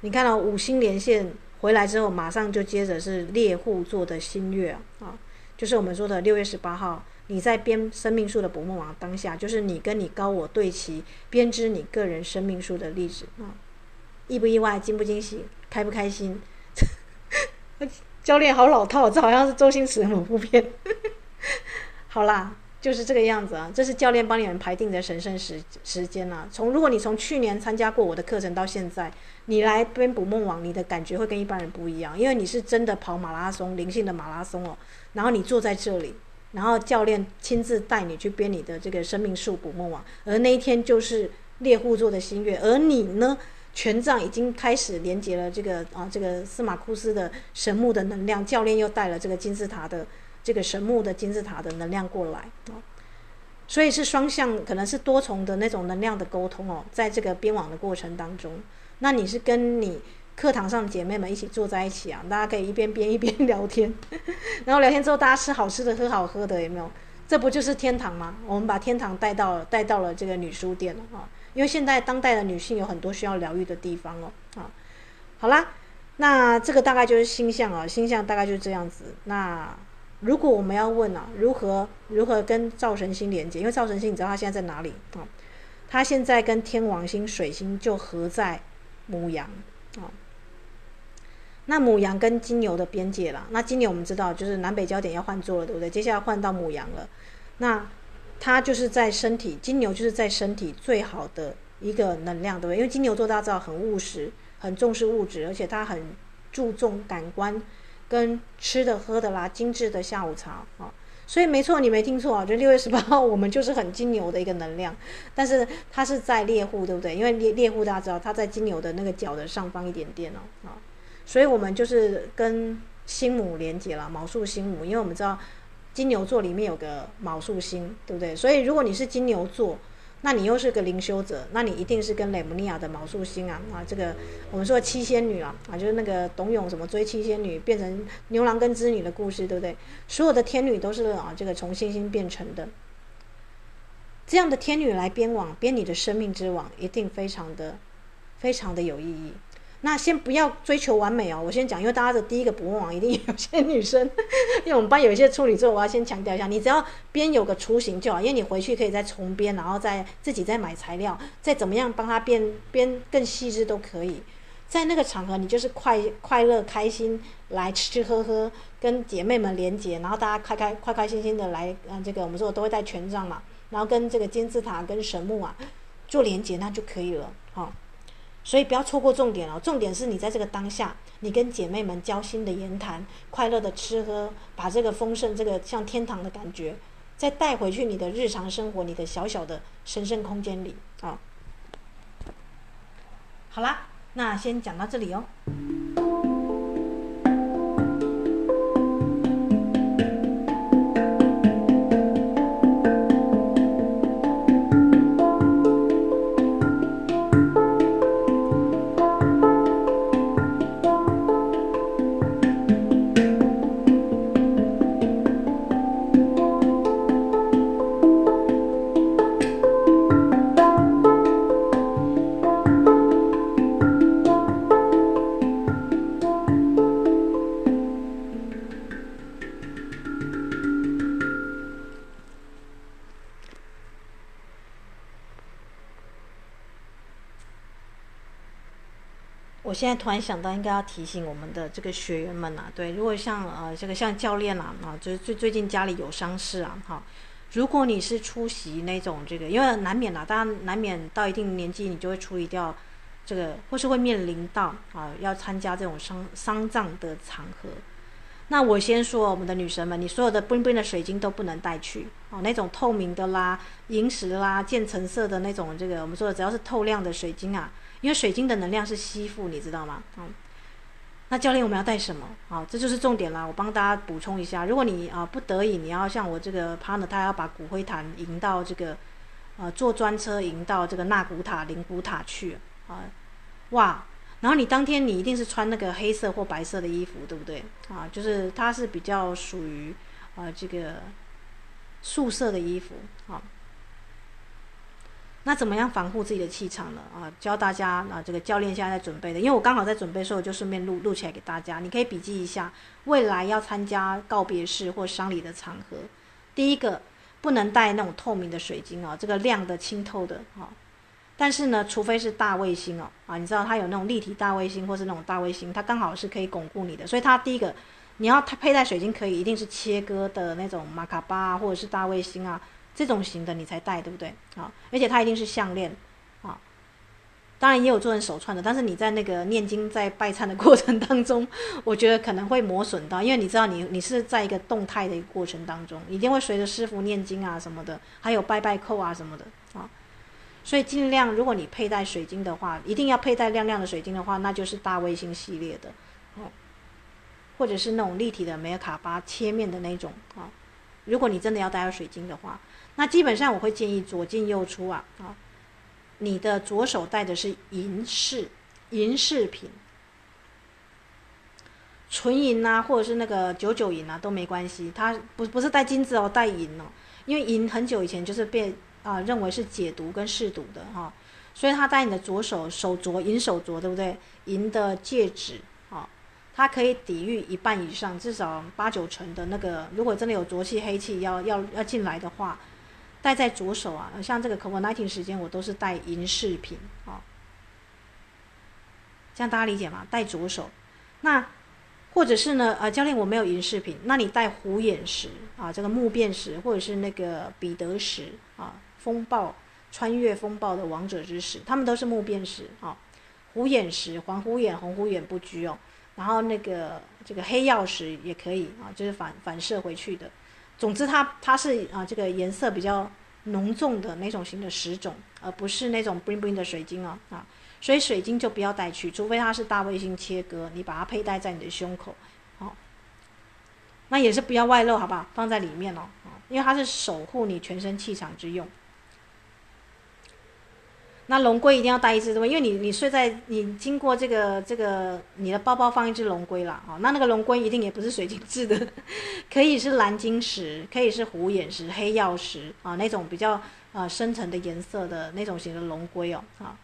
B: 你看到五星连线回来之后，马上就接着是猎户座的新月啊，就是我们说的六月十八号，你在编生命树的捕梦网当下，就是你跟你高我对齐编织你个人生命树的例子啊。意不意外？惊不惊喜？开不开心？教练好老套，这好像是周星驰的某部片。好啦，就是这个样子啊。这是教练帮你们排定的神圣时时间啊。从如果你从去年参加过我的课程到现在，你来编捕梦网，你的感觉会跟一般人不一样，因为你是真的跑马拉松，灵性的马拉松哦。然后你坐在这里，然后教练亲自带你去编你的这个生命树捕梦网，而那一天就是猎户座的新月，而你呢？权杖已经开始连接了这个啊，这个司马库斯的神木的能量，教练又带了这个金字塔的这个神木的金字塔的能量过来啊，所以是双向，可能是多重的那种能量的沟通哦，在这个编网的过程当中，那你是跟你课堂上姐妹们一起坐在一起啊，大家可以一边编一边聊天，然后聊天之后大家吃好吃的喝好喝的，有没有？这不就是天堂吗？我们把天堂带到带到了这个女书店了啊，因为现在当代的女性有很多需要疗愈的地方哦啊。好啦，那这个大概就是星象啊，星象大概就是这样子。那如果我们要问啊，如何如何跟灶神星连接？因为灶神星你知道它现在在哪里啊？它现在跟天王星、水星就合在母羊啊。那母羊跟金牛的边界了，那金牛我们知道就是南北焦点要换座了，对不对？接下来换到母羊了，那它就是在身体，金牛就是在身体最好的一个能量，对不对？因为金牛座大家知道很务实，很重视物质，而且它很注重感官跟吃的喝的啦，精致的下午茶啊。所以没错，你没听错啊，就六月十八号 我们就是很金牛的一个能量，但是它是在猎户，对不对？因为猎猎户大家知道它在金牛的那个角的上方一点点哦啊。所以我们就是跟星母连接了，昴宿星母，因为我们知道金牛座里面有个昴宿星，对不对？所以如果你是金牛座，那你又是个灵修者，那你一定是跟雷姆尼亚的昴宿星啊啊，这个我们说七仙女啊啊，就是那个董永什么追七仙女变成牛郎跟织女的故事，对不对？所有的天女都是啊这个从星星变成的，这样的天女来编网编你的生命之网，一定非常的非常的有意义。那先不要追求完美哦，我先讲，因为大家的第一个补网一定有些女生，因为我们班有一些处女座，我要先强调一下，你只要编有个雏形就好，因为你回去可以再重编，然后再自己再买材料，再怎么样帮她编编更细致都可以。在那个场合，你就是快快乐开心来吃吃喝喝，跟姐妹们连结，然后大家开开快开心心的来，嗯，这个我们说都会带权杖嘛，然后跟这个金字塔跟神木啊做连接，那就可以了，好。所以不要错过重点哦，重点是你在这个当下，你跟姐妹们交心的言谈，快乐的吃喝，把这个丰盛、这个像天堂的感觉，再带回去你的日常生活，你的小小的神圣空间里啊。好啦，那先讲到这里哦。现在突然想到，应该要提醒我们的这个学员们啊，对，如果像呃这个像教练啊啊，就是最最近家里有丧事啊，哈，如果你是出席那种这个，因为难免啦，当然难免到一定年纪，你就会处理掉这个，或是会面临到啊要参加这种丧丧葬的场合。那我先说，我们的女神们，你所有的 bling bling 的水晶都不能带去哦，那种透明的啦、萤石啦、渐层色的那种这个，我们说的只要是透亮的水晶啊。因为水晶的能量是吸附，你知道吗？嗯，那教练我们要带什么？好，这就是重点啦。我帮大家补充一下，如果你啊不得已，你要像我这个 partner，他要把骨灰坛迎到这个，呃，坐专车迎到这个纳古塔、灵骨塔去啊，哇！然后你当天你一定是穿那个黑色或白色的衣服，对不对？啊，就是它是比较属于啊这个素色的衣服，啊。那怎么样防护自己的气场呢？啊，教大家啊，这个教练现在在准备的，因为我刚好在准备的时候，我就顺便录录起来给大家，你可以笔记一下，未来要参加告别式或丧礼的场合，第一个不能带那种透明的水晶啊，这个亮的、清透的啊。但是呢，除非是大卫星哦，啊，你知道它有那种立体大卫星或是那种大卫星，它刚好是可以巩固你的，所以它第一个你要它佩戴水晶可以一定是切割的那种玛卡巴啊或者是大卫星啊。这种型的你才戴，对不对？啊，而且它一定是项链，啊，当然也有做成手串的，但是你在那个念经、在拜忏的过程当中，我觉得可能会磨损到，因为你知道你你是在一个动态的一个过程当中，一定会随着师傅念经啊什么的，还有拜拜扣啊什么的，啊，所以尽量如果你佩戴水晶的话，一定要佩戴亮亮的水晶的话，那就是大卫星系列的，哦，或者是那种立体的梅尔卡巴切面的那种啊，如果你真的要戴水晶的话。那基本上我会建议左进右出啊啊，你的左手戴的是银饰银饰品，纯银啊，或者是那个九九银啊都没关系。它不不是带金子哦，带银哦，因为银很久以前就是被啊、认为是解毒跟释毒的哈、所以它戴你的左手手镯银手镯，对不对？银的戒指啊、它可以抵御一半以上，至少八九成的那个，如果真的有浊气黑气要要要进来的话，戴在左手啊，像这个 COVID-19 时间我都是戴银饰品啊。哦这样大家理解吗？戴左手，那或者是呢？呃，教练我没有银饰品，那你戴虎眼石啊，这个木变石，或者是那个彼得石啊，风暴穿越风暴的王者之石，他们都是木变石啊。虎眼石、黄虎眼、红虎眼不拘哦。然后那个这个黑曜石也可以啊，就是反反射回去的。总之它，它是啊，这个颜色比较浓重的那种型的石种，而不是那种 bling bling 的水晶哦啊。所以水晶就不要带去，除非它是大卫星切割，你把它佩戴在你的胸口，哦，那也是不要外露，好不好？放在里面哦，因为它是守护你全身气场之用。那龙龟一定要带一只，对吧？因为你你睡在你经过这个这个你的包包放一只龙龟啦，啊，那那个龙龟一定也不是水晶制的，可以是蓝晶石，可以是虎眼石、黑曜石啊，那种比较啊深层的颜色的那种型的龙龟哦，啊。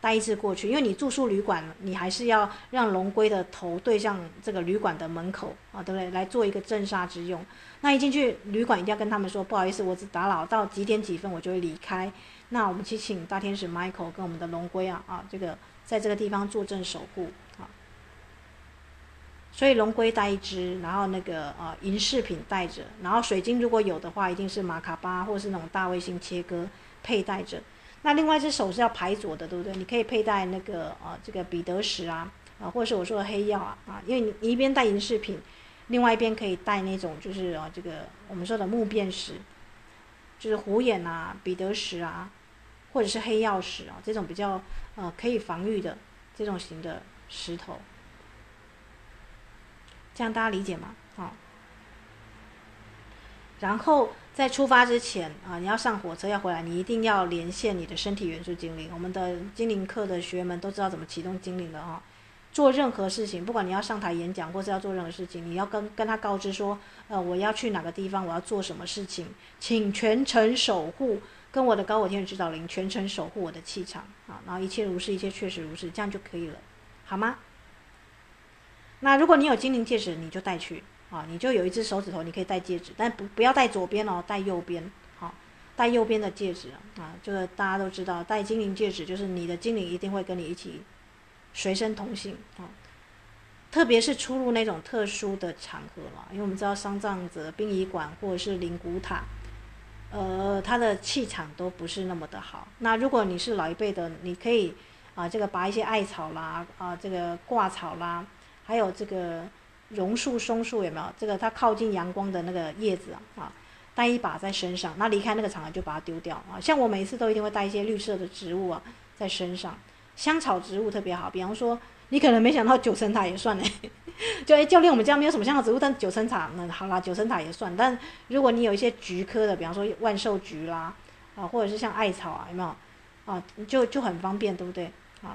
B: 带一只过去，因为你住宿旅馆，你还是要让龙龟的头对向这个旅馆的门口啊，对不对？来做一个镇煞之用。那一进去旅馆，一定要跟他们说，不好意思，我只打扰到几点几分，我就会离开。那我们去请大天使 Michael 跟我们的龙龟啊啊，这个在这个地方坐镇守护啊。所以龙龟带一只，然后那个呃银饰品带着，然后水晶如果有的话，一定是玛卡巴或是那种大卫星切割佩戴着。那另外一只手是要排左的，对不对？你可以佩戴那个呃这个彼得石啊，啊，或者是我说的黑曜啊，啊，因为你一边戴银饰品，另外一边可以戴那种就是啊这个我们说的木变石，就是虎眼啊、彼得石啊，或者是黑曜石啊，这种比较呃可以防御的这种型的石头，这样大家理解吗？好，然后。在出发之前啊，你要上火车要回来，你一定要连线你的身体元素精灵。我们的精灵课的学员们都知道怎么启动精灵的哈。做任何事情，不管你要上台演讲或是要做任何事情，你要跟跟他告知说，呃，我要去哪个地方，我要做什么事情，请全程守护，跟我的高我天使指导灵全程守护我的气场啊，然后一切如是，一切确实如是，这样就可以了，好吗？那如果你有精灵戒指，你就带去。啊，你就有一只手指头，你可以戴戒指，但不不要戴左边哦，戴右边。好，戴右边的戒指啊，这个大家都知道，戴精灵戒指就是你的精灵一定会跟你一起随身同行啊。特别是出入那种特殊的场合了，因为我们知道丧葬者、殡仪馆或者是灵骨塔，呃，它的气场都不是那么的好。那如果你是老一辈的，你可以啊，这个拔一些艾草啦，啊，这个挂草啦，还有这个。榕树、松树有没有？这个它靠近阳光的那个叶子啊，带一把在身上。那离开那个场合就把它丢掉啊。像我每次都一定会带一些绿色的植物啊在身上，香草植物特别好。比方说，你可能没想到九层塔也算嘞，就哎教练，我们家没有什么香草植物，但九层塔那好啦，九层塔也算。但如果你有一些菊科的，比方说万寿菊啦，啊，或者是像艾草啊，有没有？啊，就就很方便，对不对？啊。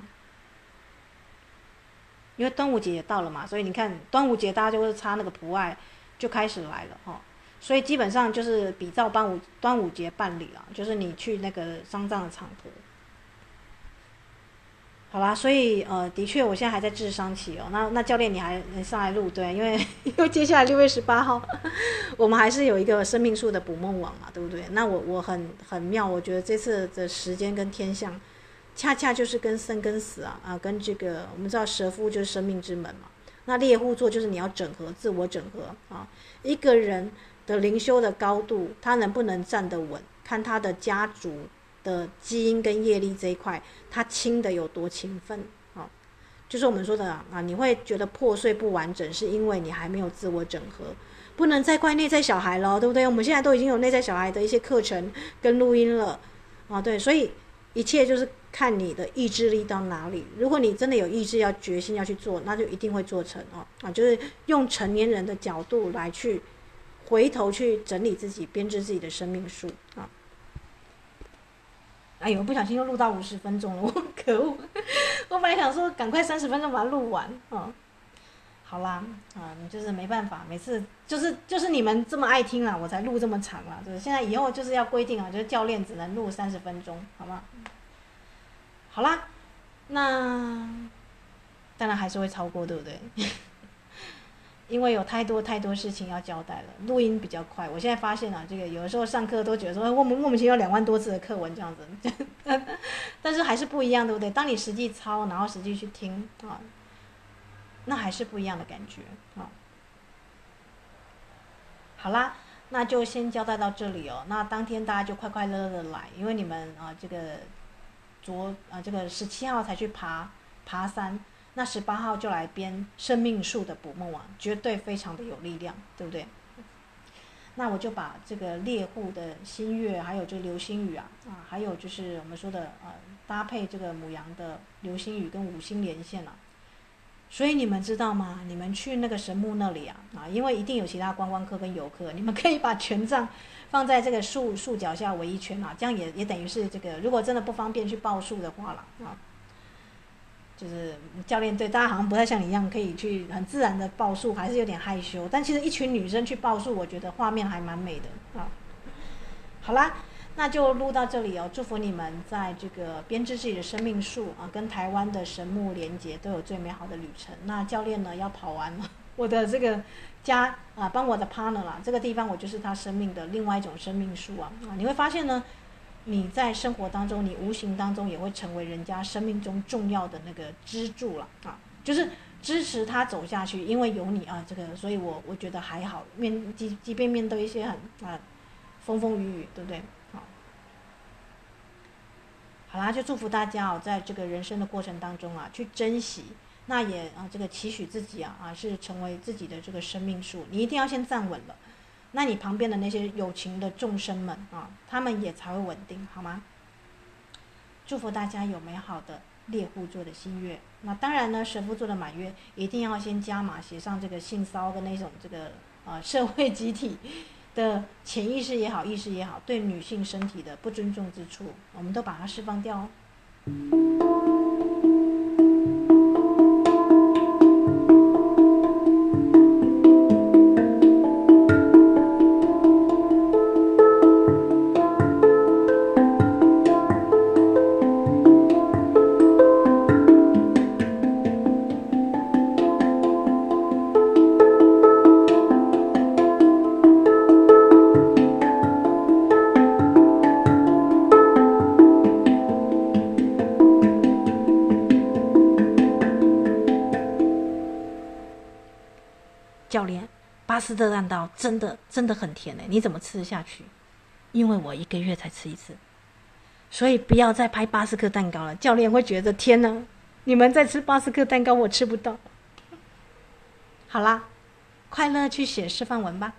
B: 因为端午节也到了嘛，所以你看端午节大家就会插那个蒲艾，就开始来了哈。所以基本上就是比照端午端午节办理了，就是你去那个丧葬的场合。好吧，所以呃，的确我现在还在智商期哦。那那教练你还能上来录对？因为 因为接下来六月十八号，我们还是有一个生命树的捕梦网嘛，对不对？那我我很很妙，我觉得这次的时间跟天象。恰恰就是跟生跟死啊啊，跟这个我们知道蛇夫就是生命之门嘛，那猎户座就是你要整合自我整合啊，一个人的灵修的高度，他能不能站得稳，看他的家族的基因跟业力这一块，他轻的有多勤奋啊，就是我们说的啊，你会觉得破碎不完整，是因为你还没有自我整合，不能再怪内在小孩了，对不对？我们现在都已经有内在小孩的一些课程跟录音了啊，对，所以一切就是。看你的意志力到哪里。如果你真的有意志，要决心要去做，那就一定会做成哦。啊，就是用成年人的角度来去回头去整理自己，编织自己的生命树啊。哎呦，不小心又录到五十分钟了，可恶！我本来想说赶快三十分钟把它录完啊。好啦，啊，就是没办法，每次就是就是你们这么爱听了，我才录这么长了。就是现在以后就是要规定啊，就是教练只能录三十分钟，好吗？好啦，那当然还是会超过，对不对？因为有太多太多事情要交代了，录音比较快。我现在发现啊，这个有的时候上课都觉得说，我们莫名其妙两万多字的课文这样子，但是还是不一样，对不对？当你实际抄，然后实际去听啊。那还是不一样的感觉啊！好啦，那就先交代到这里哦。那当天大家就快快乐乐的来，因为你们啊，这个昨啊这个十七号才去爬爬山，那十八号就来编生命树的捕梦网，绝对非常的有力量，对不对？那我就把这个猎户的新月，还有这流星雨啊啊，还有就是我们说的啊搭配这个母羊的流星雨跟五星连线啊。所以你们知道吗？你们去那个神木那里啊啊，因为一定有其他观光客跟游客，你们可以把权杖放在这个树树脚下围一圈啊，这样也也等于是这个，如果真的不方便去报树的话了啊，就是教练对大家好像不太像你一样可以去很自然的报数，还是有点害羞。但其实一群女生去报数，我觉得画面还蛮美的啊。好啦。那就录到这里哦，祝福你们在这个编织自己的生命树啊，跟台湾的神木连接都有最美好的旅程。那教练呢要跑完了，我的这个家啊，帮我的 partner 啦，这个地方我就是他生命的另外一种生命树啊啊，你会发现呢，你在生活当中，你无形当中也会成为人家生命中重要的那个支柱了啊，就是支持他走下去，因为有你啊，这个，所以我我觉得还好，面即即便面对一些很啊风风雨雨，对不对？好好啦，就祝福大家哦，在这个人生的过程当中啊，去珍惜，那也啊，这个期许自己啊啊，是成为自己的这个生命树。你一定要先站稳了，那你旁边的那些有情的众生们啊，他们也才会稳定，好吗？祝福大家有美好的猎户座的新月。那当然呢，蛇夫座的满月一定要先加码写上这个性骚的那种这个啊社会集体。的潜意识也好，意识也好，对女性身体的不尊重之处，我们都把它释放掉哦。真的真的很甜哎，你怎么吃得下去？因为我一个月才吃一次，所以不要再拍巴斯克蛋糕了。教练会觉得天哪，你们在吃巴斯克蛋糕，我吃不到。好啦，快乐去写示范文吧。